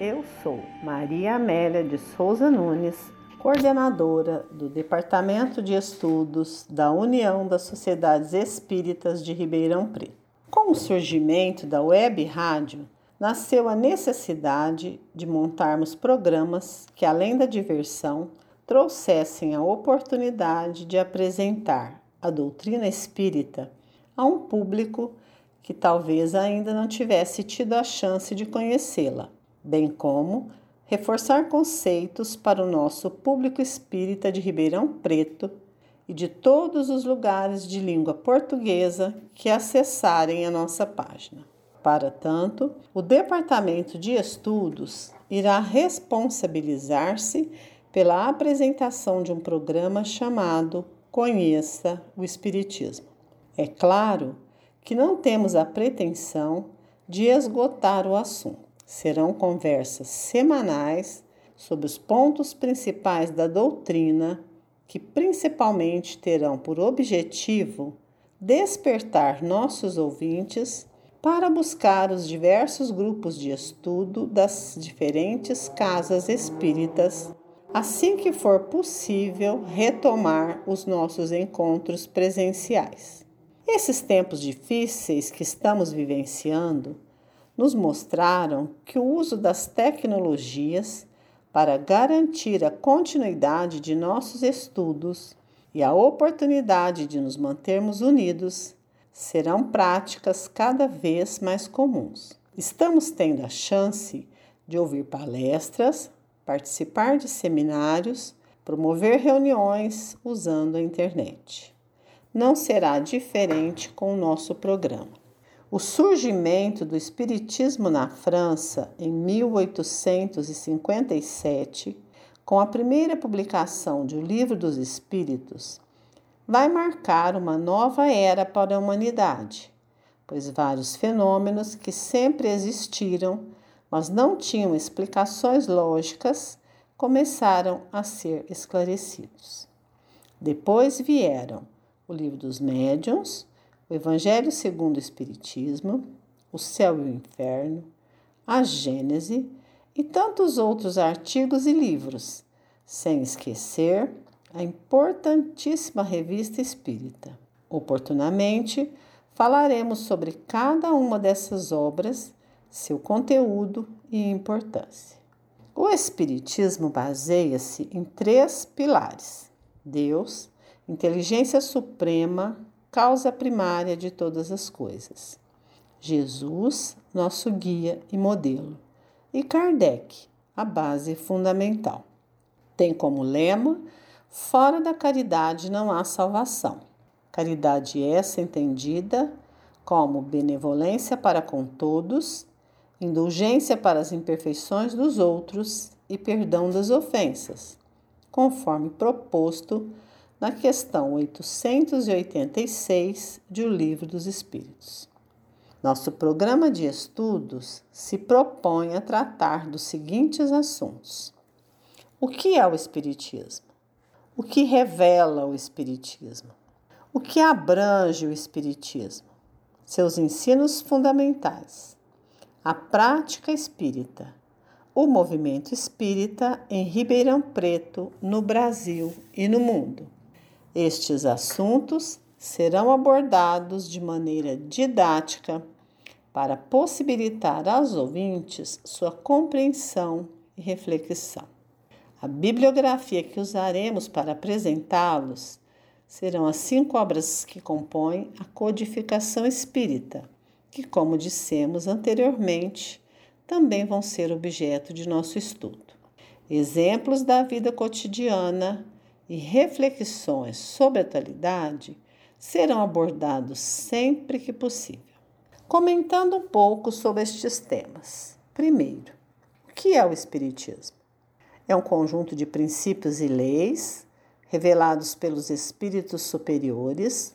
Eu sou Maria Amélia de Souza Nunes, coordenadora do Departamento de Estudos da União das Sociedades Espíritas de Ribeirão Preto. Com o surgimento da web rádio, nasceu a necessidade de montarmos programas que, além da diversão, trouxessem a oportunidade de apresentar a doutrina espírita a um público que talvez ainda não tivesse tido a chance de conhecê-la bem como reforçar conceitos para o nosso público espírita de Ribeirão Preto e de todos os lugares de língua portuguesa que acessarem a nossa página. Para tanto, o Departamento de Estudos irá responsabilizar-se pela apresentação de um programa chamado Conheça o Espiritismo. É claro que não temos a pretensão de esgotar o assunto serão conversas semanais sobre os pontos principais da doutrina, que principalmente terão por objetivo despertar nossos ouvintes para buscar os diversos grupos de estudo das diferentes casas espíritas, assim que for possível retomar os nossos encontros presenciais. Esses tempos difíceis que estamos vivenciando nos mostraram que o uso das tecnologias para garantir a continuidade de nossos estudos e a oportunidade de nos mantermos unidos serão práticas cada vez mais comuns. Estamos tendo a chance de ouvir palestras, participar de seminários, promover reuniões usando a internet. Não será diferente com o nosso programa. O surgimento do Espiritismo na França em 1857, com a primeira publicação de O Livro dos Espíritos, vai marcar uma nova era para a humanidade, pois vários fenômenos que sempre existiram, mas não tinham explicações lógicas, começaram a ser esclarecidos. Depois vieram o Livro dos Médiuns, o Evangelho segundo o Espiritismo, o Céu e o Inferno, a Gênese e tantos outros artigos e livros, sem esquecer a importantíssima Revista Espírita. Oportunamente, falaremos sobre cada uma dessas obras, seu conteúdo e importância. O Espiritismo baseia-se em três pilares: Deus, inteligência suprema, causa primária de todas as coisas. Jesus, nosso guia e modelo. E Kardec, a base fundamental. Tem como lema: fora da caridade não há salvação. Caridade essa entendida como benevolência para com todos, indulgência para as imperfeições dos outros e perdão das ofensas, conforme proposto na questão 886 de O Livro dos Espíritos. Nosso programa de estudos se propõe a tratar dos seguintes assuntos: O que é o Espiritismo? O que revela o Espiritismo? O que abrange o Espiritismo? Seus ensinos fundamentais. A prática espírita. O movimento espírita em Ribeirão Preto, no Brasil e no mundo estes assuntos serão abordados de maneira didática para possibilitar aos ouvintes sua compreensão e reflexão. A bibliografia que usaremos para apresentá-los serão as cinco obras que compõem a codificação espírita, que, como dissemos anteriormente, também vão ser objeto de nosso estudo. Exemplos da vida cotidiana e reflexões sobre a atualidade serão abordados sempre que possível. Comentando um pouco sobre estes temas. Primeiro, o que é o Espiritismo? É um conjunto de princípios e leis revelados pelos espíritos superiores,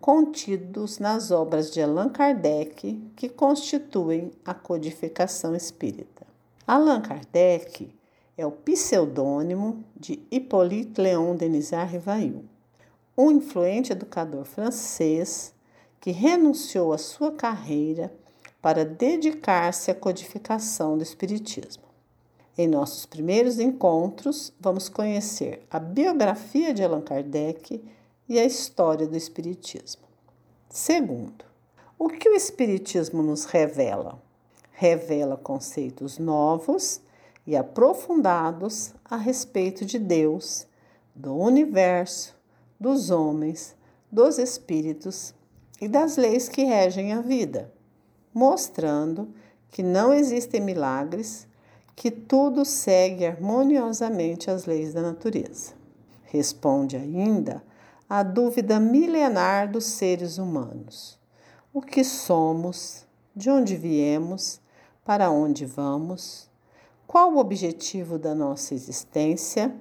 contidos nas obras de Allan Kardec, que constituem a codificação espírita. Allan Kardec é o pseudônimo de Hippolyte Léon Denisard Rivail, um influente educador francês que renunciou à sua carreira para dedicar-se à codificação do Espiritismo. Em nossos primeiros encontros, vamos conhecer a biografia de Allan Kardec e a história do Espiritismo. Segundo, o que o Espiritismo nos revela? Revela conceitos novos e aprofundados a respeito de Deus, do universo, dos homens, dos espíritos e das leis que regem a vida, mostrando que não existem milagres que tudo segue harmoniosamente as leis da natureza. Responde ainda à dúvida milenar dos seres humanos: o que somos, de onde viemos, para onde vamos, qual o objetivo da nossa existência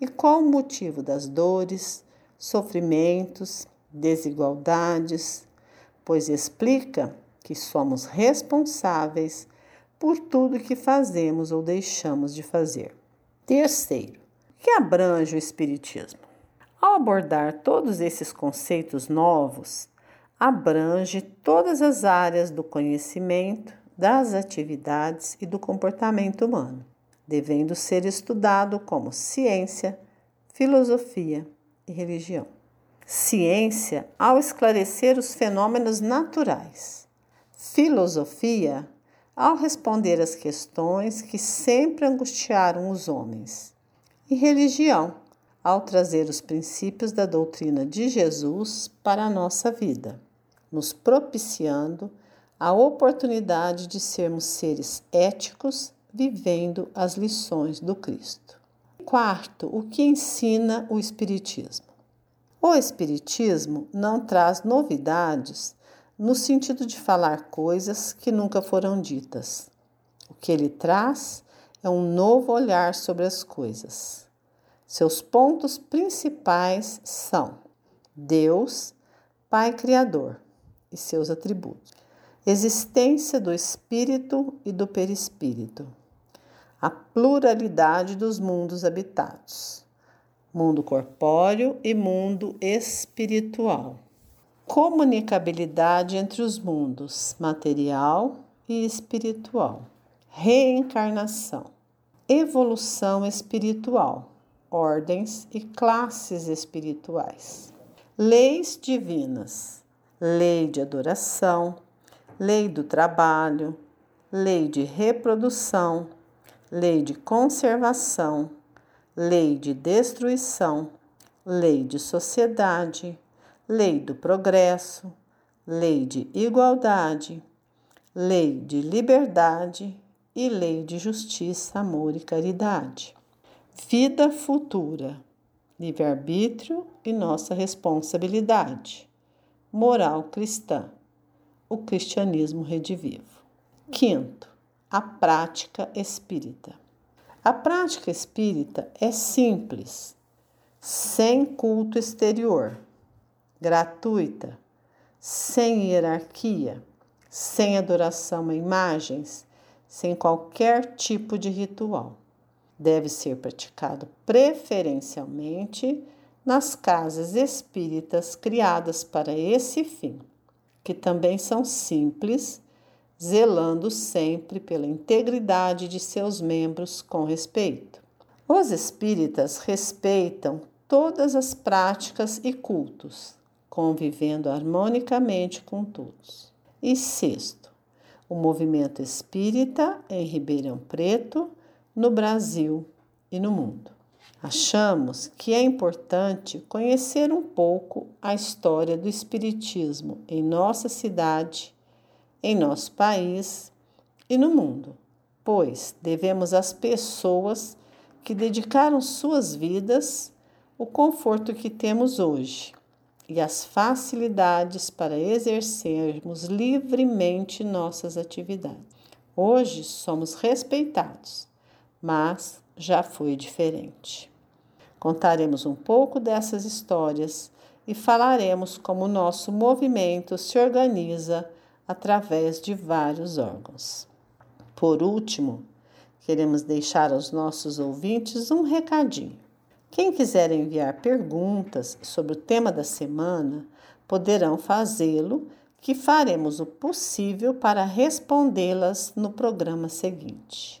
e qual o motivo das dores, sofrimentos, desigualdades, pois explica que somos responsáveis por tudo que fazemos ou deixamos de fazer. Terceiro, que abrange o Espiritismo. Ao abordar todos esses conceitos novos, abrange todas as áreas do conhecimento, das atividades e do comportamento humano, devendo ser estudado como ciência, filosofia e religião. Ciência ao esclarecer os fenômenos naturais. Filosofia ao responder às questões que sempre angustiaram os homens, e religião, ao trazer os princípios da doutrina de Jesus para a nossa vida, nos propiciando a oportunidade de sermos seres éticos vivendo as lições do Cristo. Quarto, o que ensina o Espiritismo? O Espiritismo não traz novidades no sentido de falar coisas que nunca foram ditas. O que ele traz é um novo olhar sobre as coisas. Seus pontos principais são Deus, Pai Criador e seus atributos, existência do espírito e do perispírito, a pluralidade dos mundos habitados, mundo corpóreo e mundo espiritual. Comunicabilidade entre os mundos material e espiritual, reencarnação, evolução espiritual, ordens e classes espirituais, leis divinas, lei de adoração, lei do trabalho, lei de reprodução, lei de conservação, lei de destruição, lei de sociedade lei do progresso, lei de igualdade, lei de liberdade e lei de justiça, amor e caridade. Vida futura, livre-arbítrio e nossa responsabilidade. Moral cristã, o cristianismo redivivo. Quinto, a prática espírita. A prática espírita é simples, sem culto exterior gratuita, sem hierarquia, sem adoração a imagens, sem qualquer tipo de ritual. Deve ser praticado preferencialmente nas casas espíritas criadas para esse fim, que também são simples, zelando sempre pela integridade de seus membros com respeito. Os espíritas respeitam todas as práticas e cultos, convivendo harmonicamente com todos. E sexto, o movimento espírita em Ribeirão Preto, no Brasil e no mundo. Achamos que é importante conhecer um pouco a história do Espiritismo em nossa cidade, em nosso país e no mundo, pois devemos às pessoas que dedicaram suas vidas o conforto que temos hoje e as facilidades para exercermos livremente nossas atividades. Hoje somos respeitados, mas já foi diferente. Contaremos um pouco dessas histórias e falaremos como o nosso movimento se organiza através de vários órgãos. Por último, queremos deixar aos nossos ouvintes um recadinho. Quem quiser enviar perguntas sobre o tema da semana, poderão fazê-lo, que faremos o possível para respondê-las no programa seguinte.